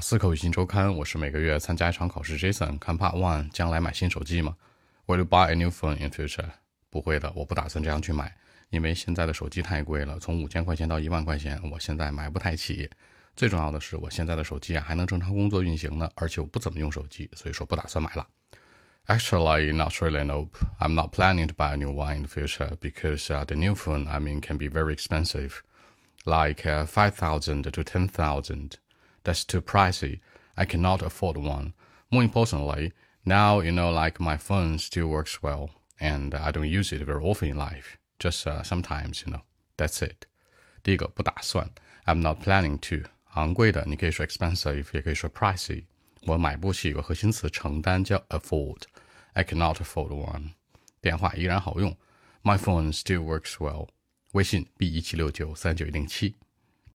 四口语音周刊，我是每个月参加一场考试。Jason，看 Part One，将来买新手机吗？Will you buy a new phone in future？不会的，我不打算这样去买，因为现在的手机太贵了，从五千块钱到一万块钱，我现在买不太起。最重要的是，我现在的手机啊还能正常工作运行呢，而且我不怎么用手机，所以说不打算买了。Actually, not really. Nope. I'm not planning to buy a new one in the future because uh, the new phone, I mean, can be very expensive, like uh, five thousand to ten thousand. That's too pricey. I cannot afford one. More importantly, now you know, like my phone still works well, and I don't use it very often in life. Just uh, sometimes, you know. That's it. 第一个不打算，I'm not planning to。昂贵的，你可以说 expensive，也可以说 pricey。我买不起，有个核心词承担叫 afford。I cannot afford one。电话依然好用，My phone still works well。微信 b 一七六九三九一零七。